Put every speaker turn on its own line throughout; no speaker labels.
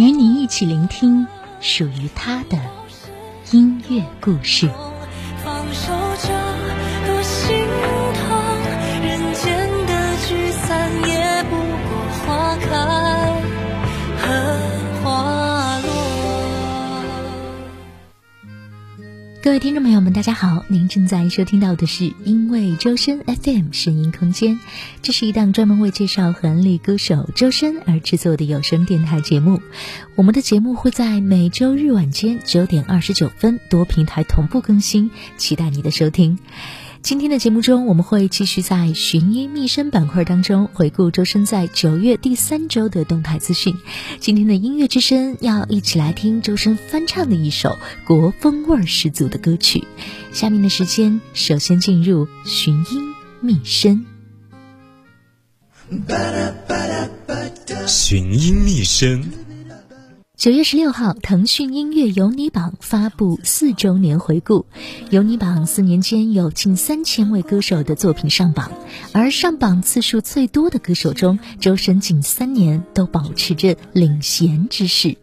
与你一起聆听属于他的音乐故事。各位听众朋友们，大家好！您正在收听到的是因为周深 FM 声音空间，这是一档专门为介绍韩立歌手周深而制作的有声电台节目。我们的节目会在每周日晚间九点二十九分多平台同步更新，期待你的收听。今天的节目中，我们会继续在寻音觅声板块当中回顾周深在九月第三周的动态资讯。今天的音乐之声要一起来听周深翻唱的一首国风味十足的歌曲。下面的时间，首先进入寻音觅声。
寻音觅声。
九月十六号，腾讯音乐有你榜发布四周年回顾。有你榜四年间有近三千位歌手的作品上榜，而上榜次数最多的歌手中，周深近三年都保持着领衔之势。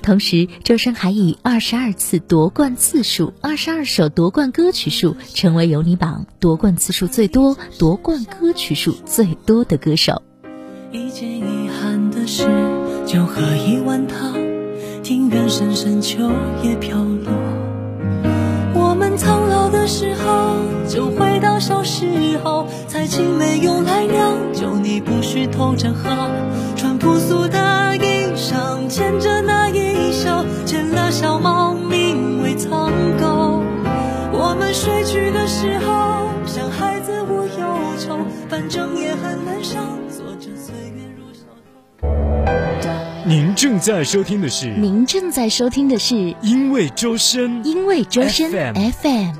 同时，周深还以二十二次夺冠次数、二十二首夺冠歌曲数，成为有你榜夺冠次数最多、夺冠歌曲数最多的歌手。一件遗憾的事，就喝一碗汤。庭院深深，秋叶飘落。我们苍老的时候，就回到小时候。采青梅用来酿酒，你不许偷着喝。穿朴素的衣裳，牵着那
您正在收听的是，
您正在收听的是，
因为周深，
因为周深 FM。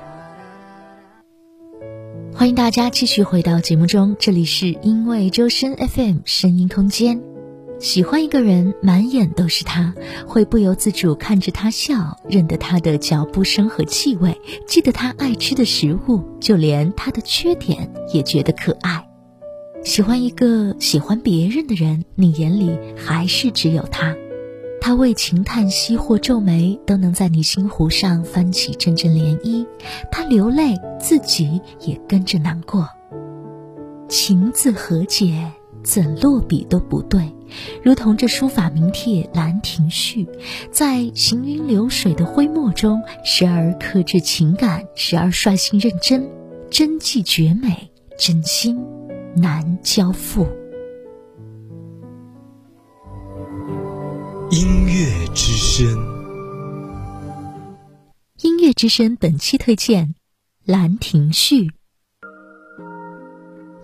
欢迎大家继续回到节目中，这里是因为周深 FM 声音空间。喜欢一个人，满眼都是他，会不由自主看着他笑，认得他的脚步声和气味，记得他爱吃的食物，就连他的缺点也觉得可爱。喜欢一个喜欢别人的人，你眼里还是只有他。他为情叹息或皱眉，都能在你心湖上翻起阵阵涟漪。他流泪，自己也跟着难过。情字和解，怎落笔都不对，如同这书法名帖《兰亭序》，在行云流水的挥墨中，时而克制情感，时而率性认真，真迹绝美，真心。难交付。
音乐之声，
音乐之声本期推荐《兰亭序》。《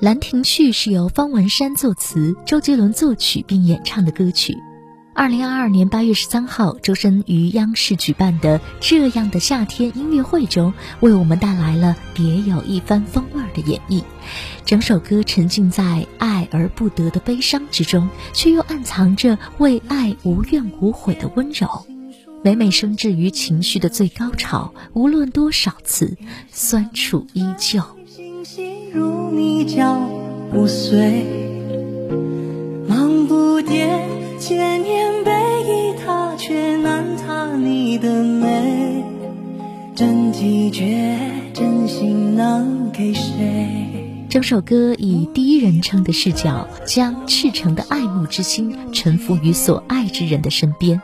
兰亭序》是由方文山作词，周杰伦作曲并演唱的歌曲。二零二二年八月十三号，周深于央视举办的《这样的夏天》音乐会中，为我们带来了别有一番风味的演绎。整首歌沉浸在爱而不得的悲伤之中，却又暗藏着为爱无怨无悔的温柔。每每升至于情绪的最高潮，无论多少次，酸楚依旧。忙不迭。千年背倚他，却难他你的美。真迹绝，真心能给谁？整首歌以第一人称的视角，将赤诚的爱慕之心臣服于所爱之人的身边。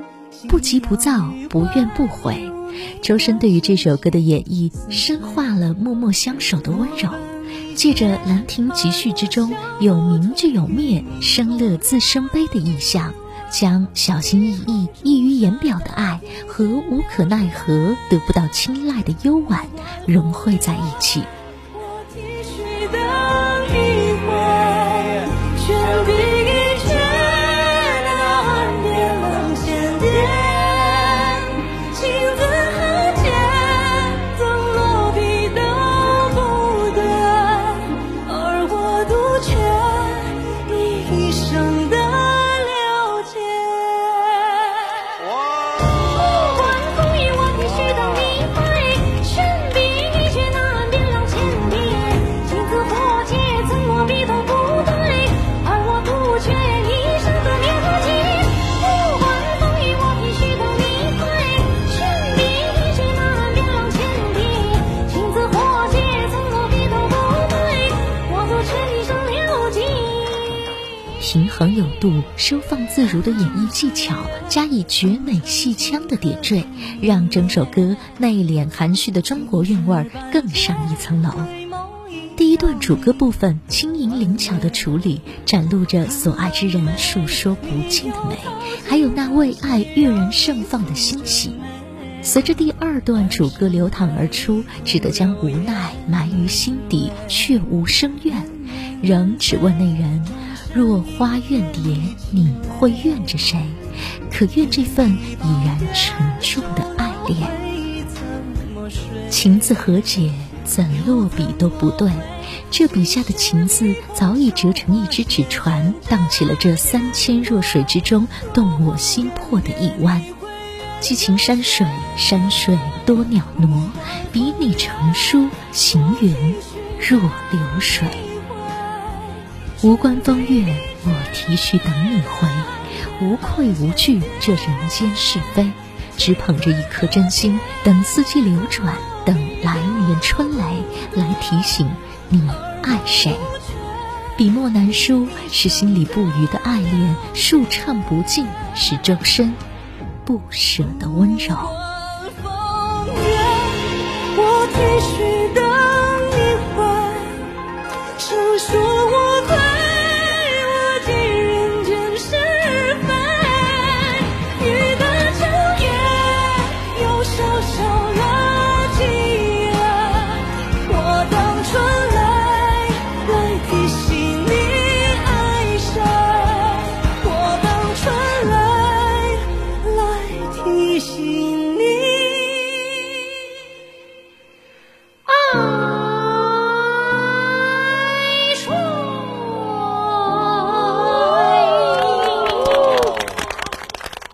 不急不躁，不怨不悔。周深对于这首歌的演绎，深化了默默相守的温柔，借着《兰亭集序》之中有明就有灭、生乐自生悲的意象，将小心翼翼、溢于言表的爱和无可奈何、得不到青睐的幽婉融汇在一起。度、收放自如的演绎技巧，加以绝美戏腔的点缀，让整首歌内敛含蓄的中国韵味更上一层楼。第一段主歌部分轻盈灵巧的处理，展露着所爱之人述说不尽的美，还有那为爱跃然盛放的欣喜。随着第二段主歌流淌而出，只得将无奈埋于心底，却无声怨，仍只问那人。若花怨蝶，你会怨着谁？可愿这份已然沉重的爱恋？情字和解，怎落笔都不对。这笔下的情字早已折成一只纸船，荡起了这三千弱水之中动我心魄的一湾。寄情山水，山水多袅挪，比你成书，行云若流水。无关风月，我提序等你回。无愧无惧这人间是非，只捧着一颗真心，等四季流转，等来年春雷来提醒你爱谁。笔墨难书，是心里不渝的爱恋；数唱不尽，是周身不舍的温柔。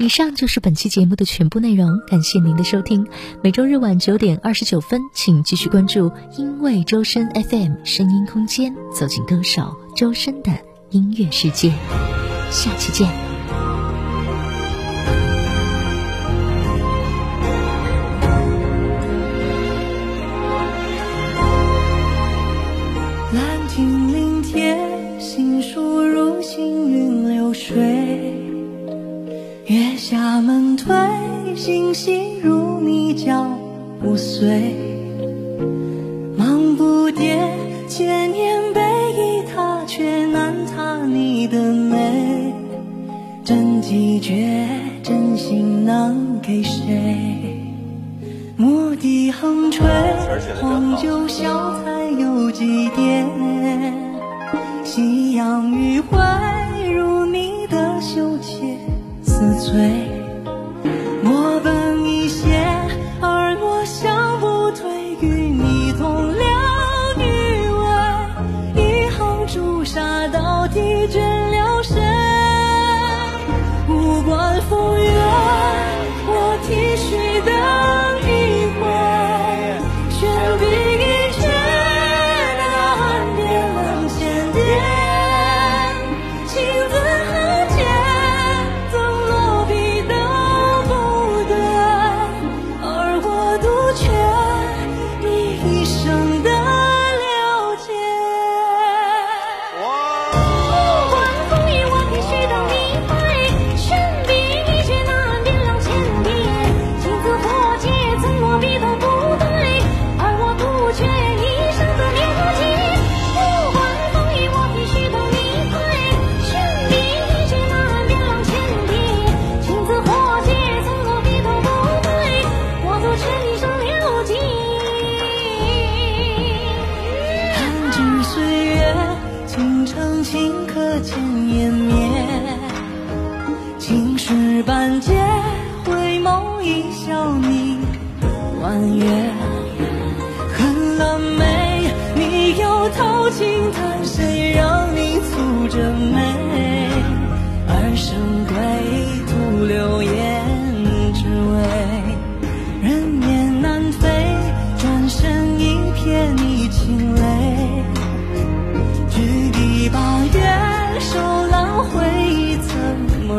以上就是本期节目的全部内容，感谢您的收听。每周日晚九点二十九分，请继续关注因为周深 FM 声音空间，走进歌手周深的音乐世界。下期见。
星，星如你脚步碎。忙不迭，千年碑已踏，却难踏你的美。真迹绝，真心能给谁？墨滴横吹，黄酒小菜有几点？夕阳余晖，如你的羞怯。似醉，朱砂到底倦了谁？无关风雨，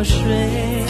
睡。